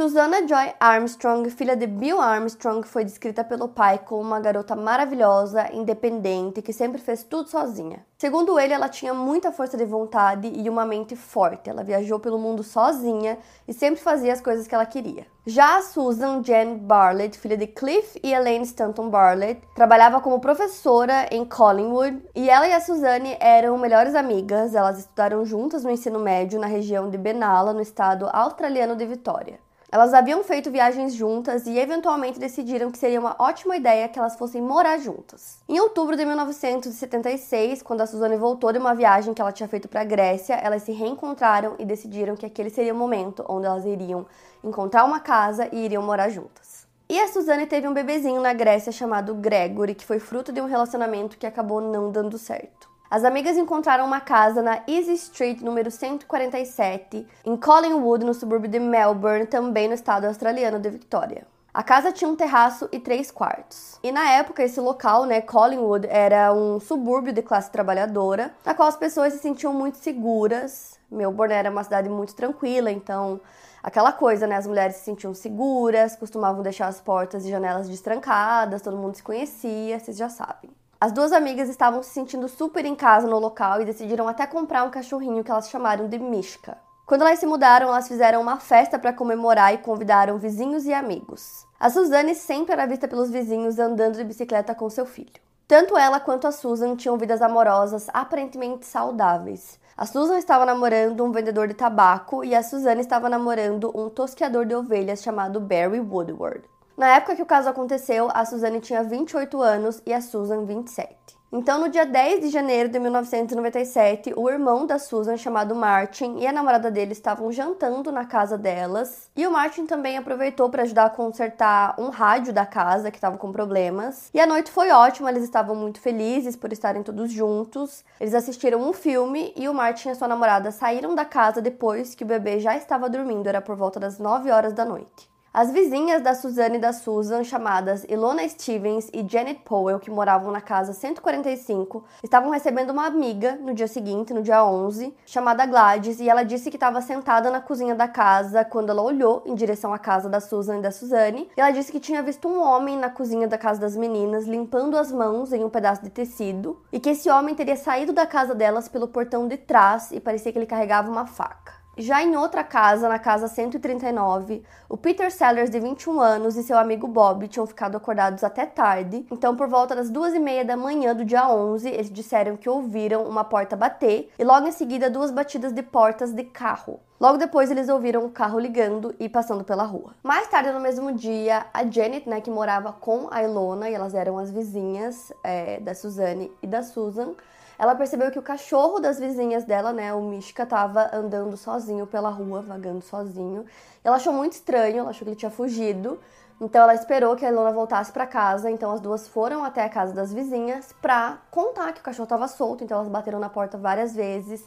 Susana Joy Armstrong, filha de Bill Armstrong, foi descrita pelo pai como uma garota maravilhosa, independente, que sempre fez tudo sozinha. Segundo ele, ela tinha muita força de vontade e uma mente forte. Ela viajou pelo mundo sozinha e sempre fazia as coisas que ela queria. Já a Susan Jane Bartlett, filha de Cliff e Elaine Stanton Bartlett, trabalhava como professora em Collingwood e ela e a Suzanne eram melhores amigas. Elas estudaram juntas no ensino médio na região de Benalla, no estado australiano de Vitória. Elas haviam feito viagens juntas e eventualmente decidiram que seria uma ótima ideia que elas fossem morar juntas. Em outubro de 1976, quando a Suzane voltou de uma viagem que ela tinha feito para a Grécia, elas se reencontraram e decidiram que aquele seria o momento onde elas iriam encontrar uma casa e iriam morar juntas. E a Suzane teve um bebezinho na Grécia chamado Gregory, que foi fruto de um relacionamento que acabou não dando certo. As amigas encontraram uma casa na Easy Street, número 147, em Collingwood, no subúrbio de Melbourne, também no estado australiano de Victoria. A casa tinha um terraço e três quartos. E na época, esse local, né, Collingwood, era um subúrbio de classe trabalhadora, na qual as pessoas se sentiam muito seguras. Melbourne era uma cidade muito tranquila, então aquela coisa, né, as mulheres se sentiam seguras, costumavam deixar as portas e janelas destrancadas, todo mundo se conhecia, vocês já sabem. As duas amigas estavam se sentindo super em casa no local e decidiram até comprar um cachorrinho que elas chamaram de Mishka. Quando elas se mudaram, elas fizeram uma festa para comemorar e convidaram vizinhos e amigos. A Suzane sempre era vista pelos vizinhos andando de bicicleta com seu filho. Tanto ela quanto a Susan tinham vidas amorosas aparentemente saudáveis. A Susan estava namorando um vendedor de tabaco e a Suzane estava namorando um tosqueador de ovelhas chamado Barry Woodward. Na época que o caso aconteceu, a Suzane tinha 28 anos e a Susan 27. Então, no dia 10 de janeiro de 1997, o irmão da Susan, chamado Martin, e a namorada dele estavam jantando na casa delas. E o Martin também aproveitou para ajudar a consertar um rádio da casa que estava com problemas. E a noite foi ótima, eles estavam muito felizes por estarem todos juntos. Eles assistiram um filme e o Martin e a sua namorada saíram da casa depois que o bebê já estava dormindo, era por volta das 9 horas da noite. As vizinhas da Suzane e da Susan, chamadas Ilona Stevens e Janet Powell, que moravam na casa 145, estavam recebendo uma amiga no dia seguinte, no dia 11, chamada Gladys, e ela disse que estava sentada na cozinha da casa quando ela olhou em direção à casa da Susan e da Suzane. E ela disse que tinha visto um homem na cozinha da casa das meninas limpando as mãos em um pedaço de tecido e que esse homem teria saído da casa delas pelo portão de trás e parecia que ele carregava uma faca. Já em outra casa, na casa 139, o Peter Sellers, de 21 anos, e seu amigo Bob tinham ficado acordados até tarde. Então, por volta das duas e meia da manhã do dia 11, eles disseram que ouviram uma porta bater e logo em seguida duas batidas de portas de carro. Logo depois, eles ouviram o carro ligando e passando pela rua. Mais tarde no mesmo dia, a Janet, né, que morava com a Ilona, e elas eram as vizinhas é, da Suzanne e da Susan, ela percebeu que o cachorro das vizinhas dela, né, o Mishka, tava andando sozinho pela rua, vagando sozinho. Ela achou muito estranho, ela achou que ele tinha fugido. Então ela esperou que a Ilona voltasse para casa, então as duas foram até a casa das vizinhas pra contar que o cachorro estava solto, então elas bateram na porta várias vezes.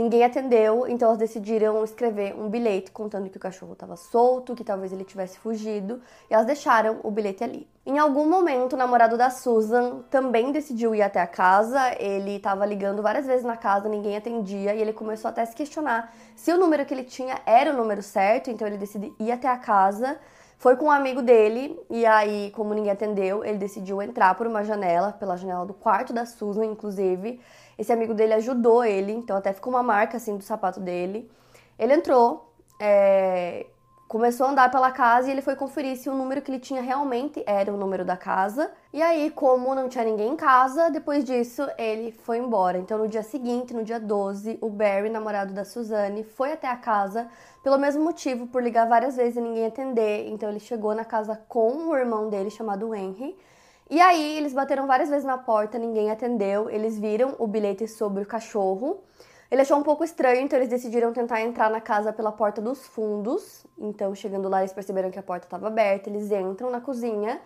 Ninguém atendeu, então elas decidiram escrever um bilhete contando que o cachorro estava solto, que talvez ele tivesse fugido, e elas deixaram o bilhete ali. Em algum momento, o namorado da Susan também decidiu ir até a casa. Ele estava ligando várias vezes na casa, ninguém atendia, e ele começou até a se questionar se o número que ele tinha era o número certo, então ele decidiu ir até a casa. Foi com um amigo dele, e aí, como ninguém atendeu, ele decidiu entrar por uma janela, pela janela do quarto da Susan, inclusive. Esse amigo dele ajudou ele, então até ficou uma marca assim do sapato dele. Ele entrou, é, começou a andar pela casa e ele foi conferir se o número que ele tinha realmente era o número da casa. E aí, como não tinha ninguém em casa, depois disso ele foi embora. Então, no dia seguinte, no dia 12, o Barry, namorado da Suzanne, foi até a casa pelo mesmo motivo, por ligar várias vezes e ninguém atender. Então, ele chegou na casa com o irmão dele, chamado Henry. E aí, eles bateram várias vezes na porta, ninguém atendeu. Eles viram o bilhete sobre o cachorro. Ele achou um pouco estranho, então eles decidiram tentar entrar na casa pela porta dos fundos. Então, chegando lá, eles perceberam que a porta estava aberta. Eles entram na cozinha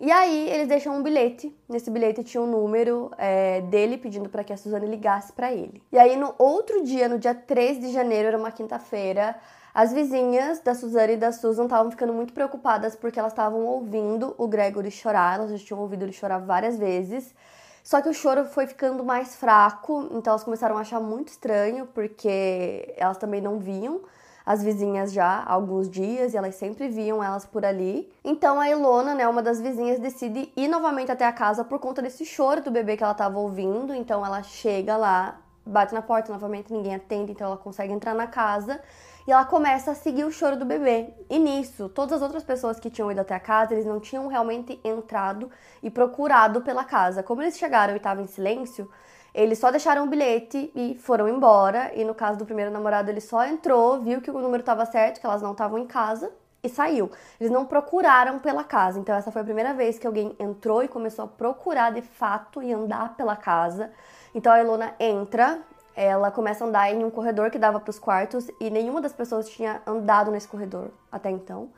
e aí eles deixam um bilhete. Nesse bilhete tinha um número é, dele pedindo para que a Suzane ligasse para ele. E aí, no outro dia, no dia 3 de janeiro, era uma quinta-feira, as vizinhas da Suzane e da Susan estavam ficando muito preocupadas porque elas estavam ouvindo o Gregory chorar. Elas já tinham ouvido ele chorar várias vezes. Só que o choro foi ficando mais fraco, então elas começaram a achar muito estranho, porque elas também não viam as vizinhas já há alguns dias e elas sempre viam elas por ali. Então a Ilona, né, uma das vizinhas, decide ir novamente até a casa por conta desse choro do bebê que ela estava ouvindo. Então ela chega lá, bate na porta novamente, ninguém atende, então ela consegue entrar na casa e ela começa a seguir o choro do bebê. E nisso, todas as outras pessoas que tinham ido até a casa, eles não tinham realmente entrado e procurado pela casa. Como eles chegaram e estavam em silêncio, eles só deixaram o bilhete e foram embora. E no caso do primeiro namorado, ele só entrou, viu que o número estava certo, que elas não estavam em casa e saiu. Eles não procuraram pela casa. Então essa foi a primeira vez que alguém entrou e começou a procurar de fato e andar pela casa. Então a Ilona entra, ela começa a andar em um corredor que dava para os quartos e nenhuma das pessoas tinha andado nesse corredor até então.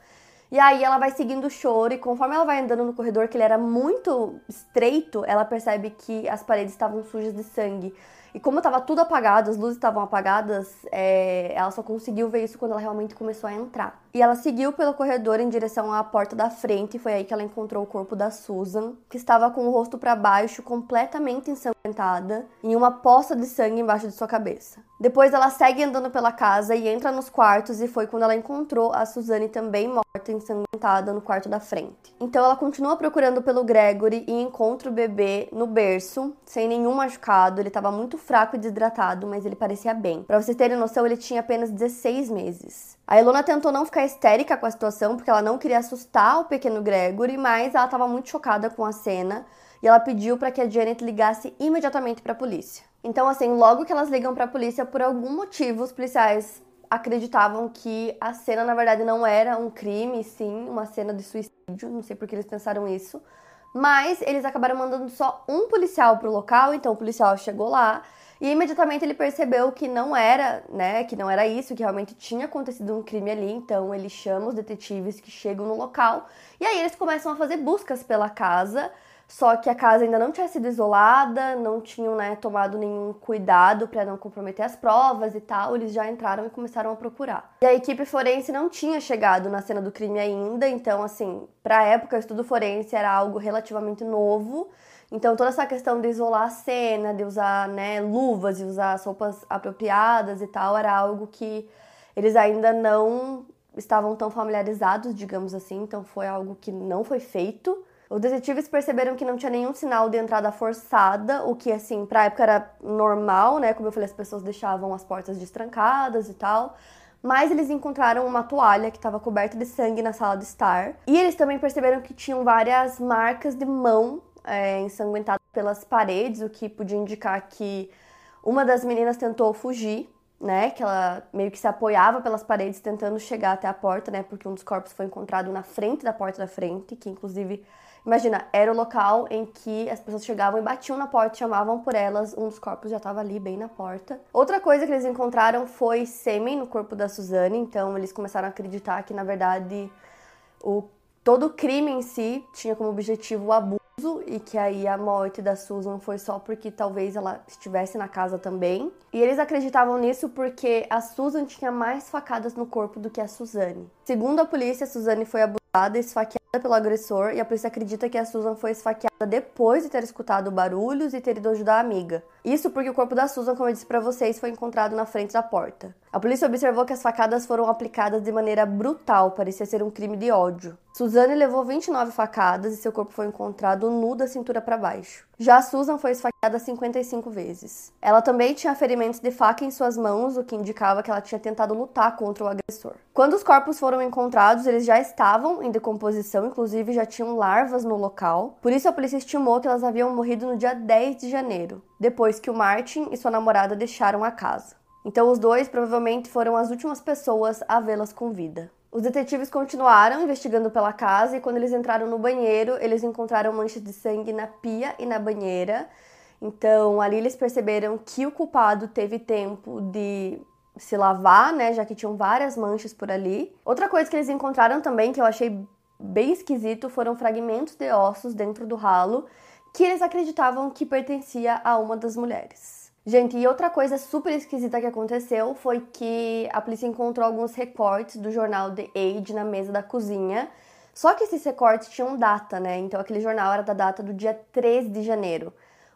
E aí ela vai seguindo o choro e conforme ela vai andando no corredor, que ele era muito estreito, ela percebe que as paredes estavam sujas de sangue. E como estava tudo apagado, as luzes estavam apagadas, é, ela só conseguiu ver isso quando ela realmente começou a entrar. E ela seguiu pelo corredor em direção à porta da frente, e foi aí que ela encontrou o corpo da Susan, que estava com o rosto para baixo, completamente ensanguentada, e uma poça de sangue embaixo de sua cabeça. Depois ela segue andando pela casa e entra nos quartos, e foi quando ela encontrou a Suzane também morta, ensanguentada, no quarto da frente. Então ela continua procurando pelo Gregory e encontra o bebê no berço, sem nenhum machucado. Ele estava muito fraco e desidratado, mas ele parecia bem. Para vocês terem noção, ele tinha apenas 16 meses. A Ilona tentou não ficar histérica com a situação, porque ela não queria assustar o pequeno Gregory, mas ela estava muito chocada com a cena e ela pediu para que a Janet ligasse imediatamente para a polícia. Então, assim, logo que elas ligam para a polícia, por algum motivo, os policiais acreditavam que a cena, na verdade, não era um crime, sim, uma cena de suicídio. Não sei por que eles pensaram isso. Mas eles acabaram mandando só um policial pro local, então o policial chegou lá e imediatamente ele percebeu que não era, né, que não era isso, que realmente tinha acontecido um crime ali, então ele chama os detetives que chegam no local e aí eles começam a fazer buscas pela casa só que a casa ainda não tinha sido isolada, não tinham né, tomado nenhum cuidado para não comprometer as provas e tal. Eles já entraram e começaram a procurar. E a equipe forense não tinha chegado na cena do crime ainda, então, assim, para a época, o estudo forense era algo relativamente novo. Então, toda essa questão de isolar a cena, de usar né, luvas, de usar as roupas apropriadas e tal, era algo que eles ainda não estavam tão familiarizados, digamos assim. Então, foi algo que não foi feito. Os detetives perceberam que não tinha nenhum sinal de entrada forçada, o que, assim, pra época era normal, né? Como eu falei, as pessoas deixavam as portas destrancadas e tal. Mas eles encontraram uma toalha que estava coberta de sangue na sala de estar. E eles também perceberam que tinham várias marcas de mão é, ensanguentadas pelas paredes, o que podia indicar que uma das meninas tentou fugir, né? Que ela meio que se apoiava pelas paredes tentando chegar até a porta, né? Porque um dos corpos foi encontrado na frente da porta da frente, que inclusive Imagina, era o local em que as pessoas chegavam e batiam na porta, chamavam por elas, um dos corpos já estava ali, bem na porta. Outra coisa que eles encontraram foi sêmen no corpo da Suzane, então eles começaram a acreditar que, na verdade, o, todo o crime em si tinha como objetivo o abuso e que aí a morte da Susan foi só porque talvez ela estivesse na casa também. E eles acreditavam nisso porque a Susan tinha mais facadas no corpo do que a Suzane. Segundo a polícia, a Suzane foi abusada, esfaqueada pelo agressor e a polícia acredita que a Susan foi esfaqueada depois de ter escutado barulhos e ter ido ajudar a amiga. Isso porque o corpo da Susan, como eu disse para vocês, foi encontrado na frente da porta. A polícia observou que as facadas foram aplicadas de maneira brutal, parecia ser um crime de ódio. Suzanne levou 29 facadas e seu corpo foi encontrado nu da cintura para baixo. Já Susan foi esfaqueada 55 vezes. Ela também tinha ferimentos de faca em suas mãos, o que indicava que ela tinha tentado lutar contra o agressor. Quando os corpos foram encontrados, eles já estavam em decomposição, inclusive já tinham larvas no local. Por isso a polícia estimou que elas haviam morrido no dia 10 de janeiro, depois que o Martin e sua namorada deixaram a casa. Então os dois provavelmente foram as últimas pessoas a vê-las com vida. Os detetives continuaram investigando pela casa e quando eles entraram no banheiro, eles encontraram manchas de sangue na pia e na banheira. Então, ali eles perceberam que o culpado teve tempo de se lavar, né, já que tinham várias manchas por ali. Outra coisa que eles encontraram também que eu achei bem esquisito foram fragmentos de ossos dentro do ralo que eles acreditavam que pertencia a uma das mulheres. Gente, e outra coisa super esquisita que aconteceu foi que a polícia encontrou alguns recortes do jornal The Age na mesa da cozinha. Só que esses recortes tinham data, né? Então aquele jornal era da data do dia 13 de janeiro.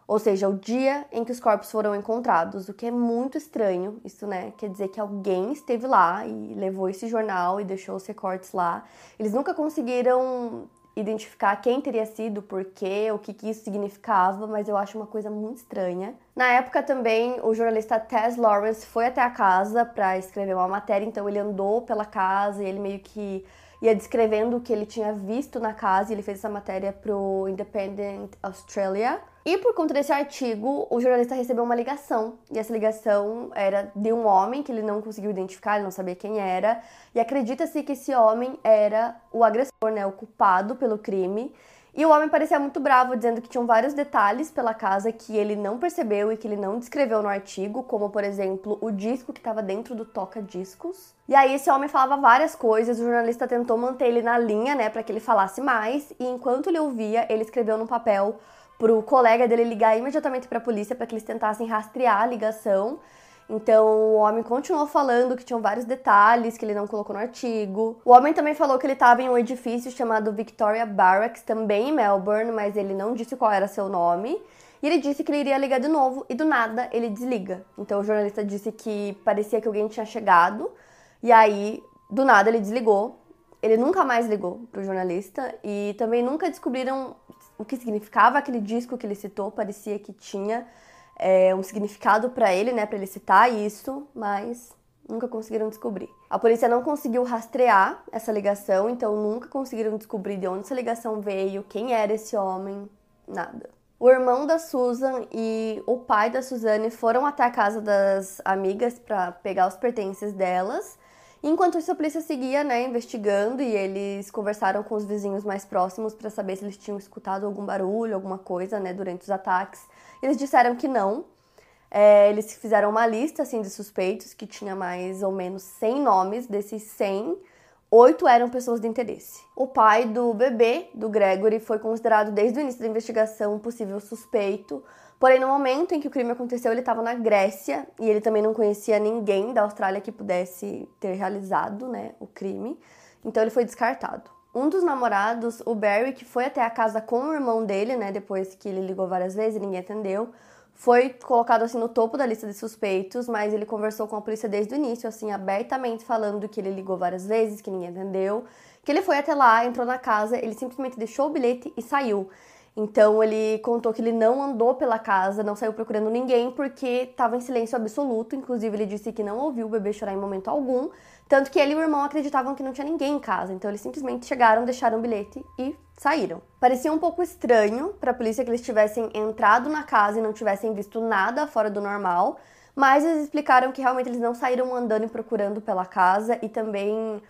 Ou seja, o dia em que os corpos foram encontrados, o que é muito estranho. Isso, né? Quer dizer que alguém esteve lá e levou esse jornal e deixou os recortes lá. Eles nunca conseguiram identificar quem teria sido, por quê, o que, que isso significava, mas eu acho uma coisa muito estranha. Na época também, o jornalista Tess Lawrence foi até a casa para escrever uma matéria, então ele andou pela casa e ele meio que ia descrevendo o que ele tinha visto na casa e ele fez essa matéria pro Independent Australia. E por conta desse artigo, o jornalista recebeu uma ligação. E essa ligação era de um homem que ele não conseguiu identificar, ele não sabia quem era. E acredita-se que esse homem era o agressor, né, o culpado pelo crime. E o homem parecia muito bravo, dizendo que tinham vários detalhes pela casa que ele não percebeu e que ele não descreveu no artigo, como por exemplo o disco que estava dentro do toca-discos. E aí esse homem falava várias coisas, o jornalista tentou manter ele na linha, né, para que ele falasse mais, e enquanto ele ouvia, ele escreveu no papel pro colega dele ligar imediatamente para a polícia para que eles tentassem rastrear a ligação. Então, o homem continuou falando que tinham vários detalhes que ele não colocou no artigo. O homem também falou que ele estava em um edifício chamado Victoria Barracks, também em Melbourne, mas ele não disse qual era seu nome. E ele disse que ele iria ligar de novo e do nada ele desliga. Então o jornalista disse que parecia que alguém tinha chegado e aí do nada ele desligou. Ele nunca mais ligou pro jornalista e também nunca descobriram o que significava aquele disco que ele citou, parecia que tinha é, um significado para ele, né, para ele citar isso, mas nunca conseguiram descobrir. A polícia não conseguiu rastrear essa ligação, então nunca conseguiram descobrir de onde essa ligação veio, quem era esse homem, nada. O irmão da Susan e o pai da Suzane foram até a casa das amigas para pegar os pertences delas Enquanto isso, a polícia seguia, né, investigando e eles conversaram com os vizinhos mais próximos para saber se eles tinham escutado algum barulho, alguma coisa, né, durante os ataques. Eles disseram que não. É, eles fizeram uma lista, assim, de suspeitos que tinha mais ou menos 100 nomes. Desses 100, oito eram pessoas de interesse. O pai do bebê, do Gregory, foi considerado desde o início da investigação um possível suspeito, Porém, no momento em que o crime aconteceu, ele estava na Grécia e ele também não conhecia ninguém da Austrália que pudesse ter realizado né, o crime. Então, ele foi descartado. Um dos namorados, o Barry, que foi até a casa com o irmão dele, né, depois que ele ligou várias vezes e ninguém atendeu, foi colocado assim no topo da lista de suspeitos, mas ele conversou com a polícia desde o início, assim, abertamente falando que ele ligou várias vezes, que ninguém atendeu, que ele foi até lá, entrou na casa, ele simplesmente deixou o bilhete e saiu. Então ele contou que ele não andou pela casa, não saiu procurando ninguém porque estava em silêncio absoluto. Inclusive ele disse que não ouviu o bebê chorar em momento algum, tanto que ele e o irmão acreditavam que não tinha ninguém em casa. Então eles simplesmente chegaram, deixaram o bilhete e saíram. Parecia um pouco estranho para a polícia que eles tivessem entrado na casa e não tivessem visto nada fora do normal, mas eles explicaram que realmente eles não saíram andando e procurando pela casa e também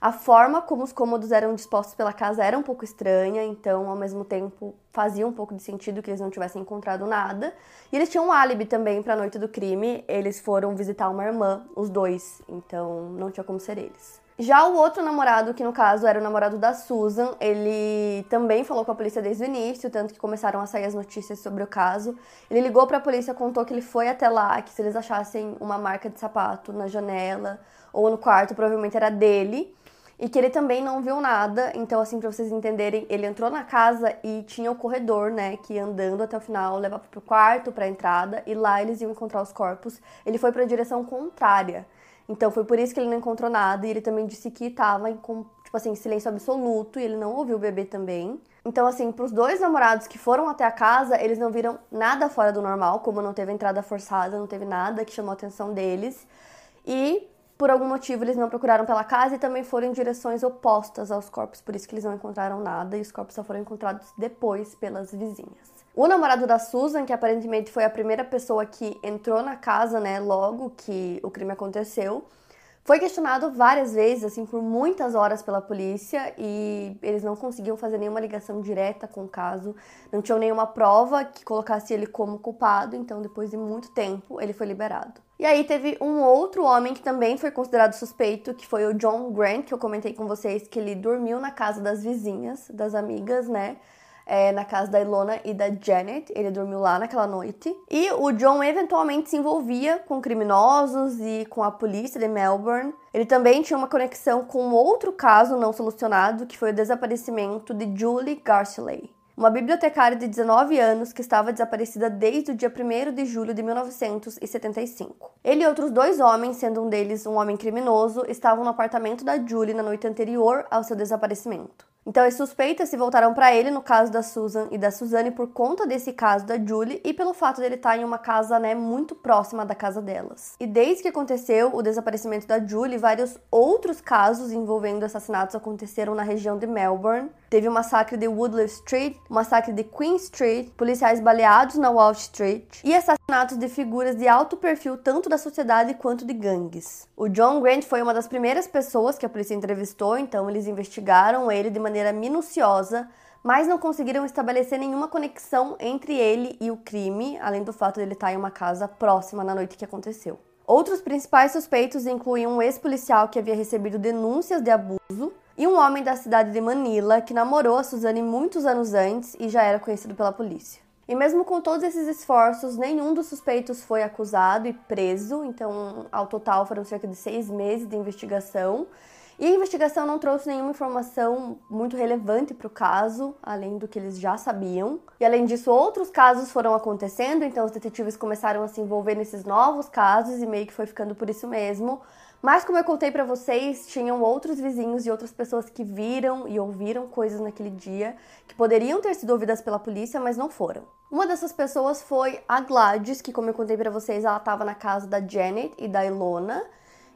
a forma como os cômodos eram dispostos pela casa era um pouco estranha, então ao mesmo tempo fazia um pouco de sentido que eles não tivessem encontrado nada. E eles tinham um álibi também para a noite do crime, eles foram visitar uma irmã, os dois, então não tinha como ser eles. Já o outro namorado, que no caso era o namorado da Susan, ele também falou com a polícia desde o início, tanto que começaram a sair as notícias sobre o caso. Ele ligou para a polícia, contou que ele foi até lá, que se eles achassem uma marca de sapato na janela ou no quarto, provavelmente era dele. E que ele também não viu nada. Então, assim, pra vocês entenderem, ele entrou na casa e tinha o corredor, né, que andando até o final levava pro quarto, pra entrada, e lá eles iam encontrar os corpos. Ele foi pra direção contrária. Então, foi por isso que ele não encontrou nada, e ele também disse que tava em, tipo assim, silêncio absoluto, e ele não ouviu o bebê também. Então, assim, pros dois namorados que foram até a casa, eles não viram nada fora do normal, como não teve entrada forçada, não teve nada que chamou a atenção deles. E por algum motivo eles não procuraram pela casa e também foram em direções opostas aos corpos, por isso que eles não encontraram nada e os corpos só foram encontrados depois pelas vizinhas. O namorado da Susan, que aparentemente foi a primeira pessoa que entrou na casa, né, logo que o crime aconteceu, foi questionado várias vezes, assim, por muitas horas pela polícia e eles não conseguiam fazer nenhuma ligação direta com o caso, não tinham nenhuma prova que colocasse ele como culpado, então depois de muito tempo ele foi liberado. E aí teve um outro homem que também foi considerado suspeito, que foi o John Grant, que eu comentei com vocês que ele dormiu na casa das vizinhas, das amigas, né? é, na casa da Ilona e da Janet. Ele dormiu lá naquela noite. E o John eventualmente se envolvia com criminosos e com a polícia de Melbourne. Ele também tinha uma conexão com outro caso não solucionado, que foi o desaparecimento de Julie Garcilay uma bibliotecária de 19 anos que estava desaparecida desde o dia 1 de julho de 1975. Ele e outros dois homens, sendo um deles um homem criminoso, estavam no apartamento da Julie na noite anterior ao seu desaparecimento. Então, as suspeitas se voltaram para ele no caso da Susan e da Suzanne por conta desse caso da Julie e pelo fato dele estar tá em uma casa, né, muito próxima da casa delas. E desde que aconteceu o desaparecimento da Julie, vários outros casos envolvendo assassinatos aconteceram na região de Melbourne. Teve o massacre de Woodley Street, o massacre de Queen Street, policiais baleados na Wall Street e assassinatos de figuras de alto perfil tanto da sociedade quanto de gangues. O John Grant foi uma das primeiras pessoas que a polícia entrevistou, então eles investigaram ele de maneira minuciosa, mas não conseguiram estabelecer nenhuma conexão entre ele e o crime, além do fato de ele estar em uma casa próxima na noite que aconteceu. Outros principais suspeitos incluíam um ex-policial que havia recebido denúncias de abuso e um homem da cidade de Manila que namorou a Suzane muitos anos antes e já era conhecido pela polícia. E mesmo com todos esses esforços, nenhum dos suspeitos foi acusado e preso, então ao total foram cerca de seis meses de investigação e a investigação não trouxe nenhuma informação muito relevante para o caso, além do que eles já sabiam. E além disso, outros casos foram acontecendo, então os detetives começaram a se envolver nesses novos casos e meio que foi ficando por isso mesmo. Mas como eu contei para vocês, tinham outros vizinhos e outras pessoas que viram e ouviram coisas naquele dia que poderiam ter sido ouvidas pela polícia, mas não foram. Uma dessas pessoas foi a Gladys, que como eu contei para vocês, ela estava na casa da Janet e da Ilona.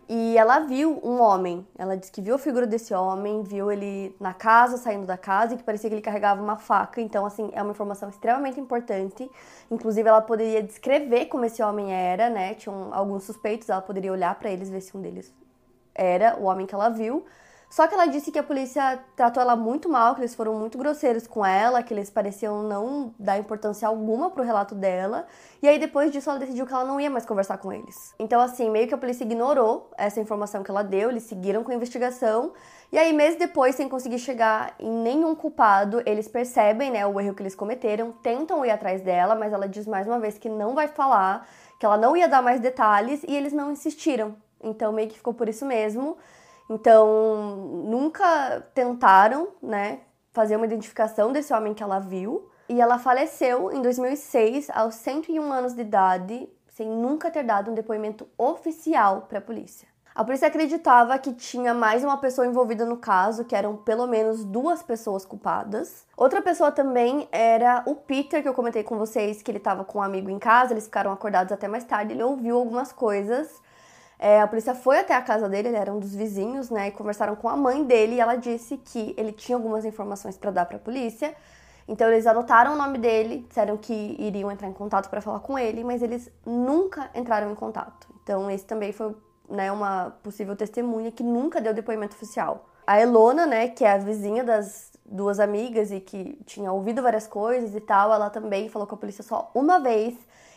E ela viu um homem. Ela disse que viu a figura desse homem, viu ele na casa, saindo da casa, e que parecia que ele carregava uma faca. Então, assim, é uma informação extremamente importante. Inclusive, ela poderia descrever como esse homem era, né? Tinham alguns suspeitos, ela poderia olhar para eles, ver se um deles era o homem que ela viu. Só que ela disse que a polícia tratou ela muito mal, que eles foram muito grosseiros com ela, que eles pareciam não dar importância alguma pro relato dela. E aí depois disso ela decidiu que ela não ia mais conversar com eles. Então assim, meio que a polícia ignorou essa informação que ela deu, eles seguiram com a investigação. E aí meses depois, sem conseguir chegar em nenhum culpado, eles percebem, né, o erro que eles cometeram, tentam ir atrás dela, mas ela diz mais uma vez que não vai falar, que ela não ia dar mais detalhes e eles não insistiram. Então meio que ficou por isso mesmo. Então, nunca tentaram, né, fazer uma identificação desse homem que ela viu. E ela faleceu em 2006, aos 101 anos de idade, sem nunca ter dado um depoimento oficial para a polícia. A polícia acreditava que tinha mais uma pessoa envolvida no caso, que eram pelo menos duas pessoas culpadas. Outra pessoa também era o Peter, que eu comentei com vocês que ele estava com um amigo em casa, eles ficaram acordados até mais tarde, ele ouviu algumas coisas é, a polícia foi até a casa dele, ele era um dos vizinhos, né? E conversaram com a mãe dele e ela disse que ele tinha algumas informações para dar para a polícia. Então eles anotaram o nome dele, disseram que iriam entrar em contato para falar com ele, mas eles nunca entraram em contato. Então esse também foi né, uma possível testemunha que nunca deu depoimento oficial. A Elona, né, que é a vizinha das duas amigas e que tinha ouvido várias coisas e tal, ela também falou com a polícia só uma vez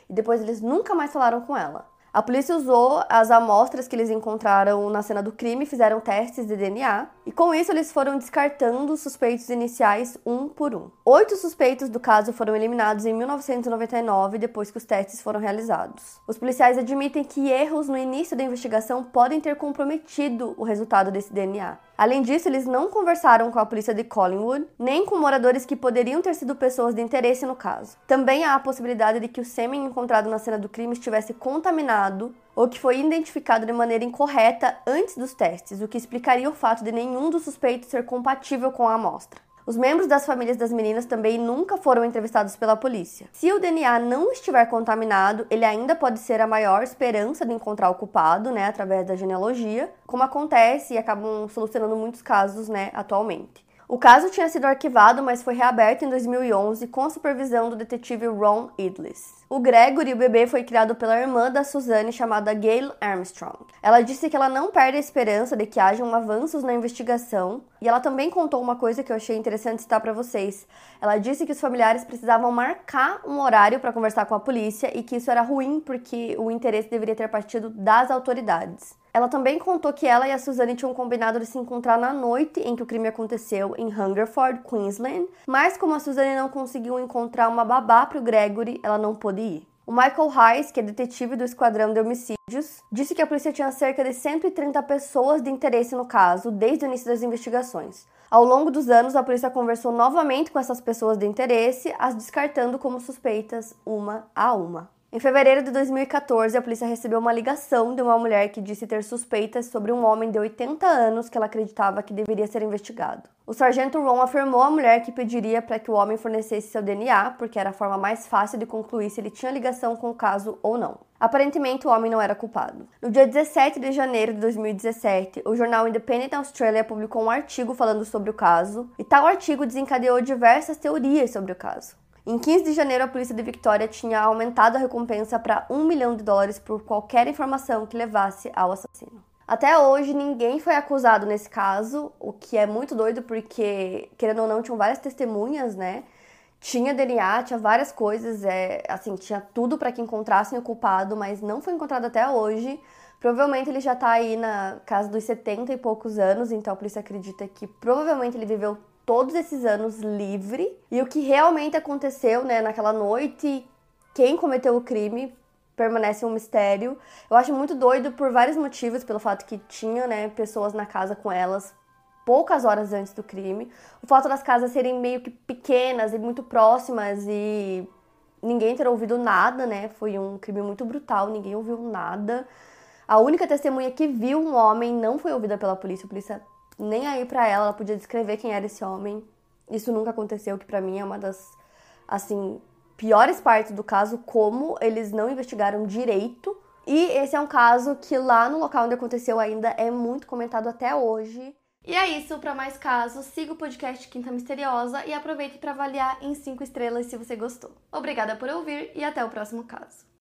e depois eles nunca mais falaram com ela. A polícia usou as amostras que eles encontraram na cena do crime fizeram testes de DNA, e com isso eles foram descartando os suspeitos iniciais um por um. Oito suspeitos do caso foram eliminados em 1999 depois que os testes foram realizados. Os policiais admitem que erros no início da investigação podem ter comprometido o resultado desse DNA. Além disso, eles não conversaram com a polícia de Collingwood, nem com moradores que poderiam ter sido pessoas de interesse no caso. Também há a possibilidade de que o sêmen encontrado na cena do crime estivesse contaminado ou que foi identificado de maneira incorreta antes dos testes, o que explicaria o fato de nenhum dos suspeitos ser compatível com a amostra. Os membros das famílias das meninas também nunca foram entrevistados pela polícia. Se o DNA não estiver contaminado, ele ainda pode ser a maior esperança de encontrar o culpado, né, através da genealogia, como acontece e acabam solucionando muitos casos, né, atualmente. O caso tinha sido arquivado, mas foi reaberto em 2011 com a supervisão do detetive Ron Idlis. O Gregory, o bebê, foi criado pela irmã da Suzanne, chamada Gail Armstrong. Ela disse que ela não perde a esperança de que hajam avanços na investigação, e ela também contou uma coisa que eu achei interessante citar para vocês. Ela disse que os familiares precisavam marcar um horário para conversar com a polícia e que isso era ruim porque o interesse deveria ter partido das autoridades. Ela também contou que ela e a Suzanne tinham combinado de se encontrar na noite em que o crime aconteceu em Hungerford, Queensland, mas como a Suzanne não conseguiu encontrar uma babá para o Gregory, ela não pôde ir. O Michael Hayes, que é detetive do Esquadrão de Homicídios, disse que a polícia tinha cerca de 130 pessoas de interesse no caso desde o início das investigações. Ao longo dos anos, a polícia conversou novamente com essas pessoas de interesse, as descartando como suspeitas uma a uma. Em fevereiro de 2014, a polícia recebeu uma ligação de uma mulher que disse ter suspeitas sobre um homem de 80 anos que ela acreditava que deveria ser investigado. O sargento Ron afirmou à mulher que pediria para que o homem fornecesse seu DNA, porque era a forma mais fácil de concluir se ele tinha ligação com o caso ou não. Aparentemente, o homem não era culpado. No dia 17 de janeiro de 2017, o jornal Independent Australia publicou um artigo falando sobre o caso, e tal artigo desencadeou diversas teorias sobre o caso. Em 15 de janeiro, a polícia de Victoria tinha aumentado a recompensa para um milhão de dólares por qualquer informação que levasse ao assassino. Até hoje, ninguém foi acusado nesse caso, o que é muito doido porque, querendo ou não, tinham várias testemunhas, né? Tinha DNA, tinha várias coisas, é, assim, tinha tudo para que encontrassem o culpado, mas não foi encontrado até hoje. Provavelmente ele já tá aí na casa dos 70 e poucos anos, então a polícia acredita que provavelmente ele viveu todos esses anos livre. E o que realmente aconteceu, né, naquela noite, quem cometeu o crime permanece um mistério. Eu acho muito doido por vários motivos, pelo fato que tinha, né, pessoas na casa com elas poucas horas antes do crime. O fato das casas serem meio que pequenas e muito próximas e ninguém ter ouvido nada, né? Foi um crime muito brutal, ninguém ouviu nada. A única testemunha que viu um homem não foi ouvida pela polícia. A polícia nem aí para ela, ela podia descrever quem era esse homem. Isso nunca aconteceu, que para mim é uma das assim piores partes do caso, como eles não investigaram direito. E esse é um caso que lá no local onde aconteceu ainda é muito comentado até hoje. E é isso, para mais casos, siga o podcast Quinta Misteriosa e aproveite para avaliar em 5 estrelas se você gostou. Obrigada por ouvir e até o próximo caso.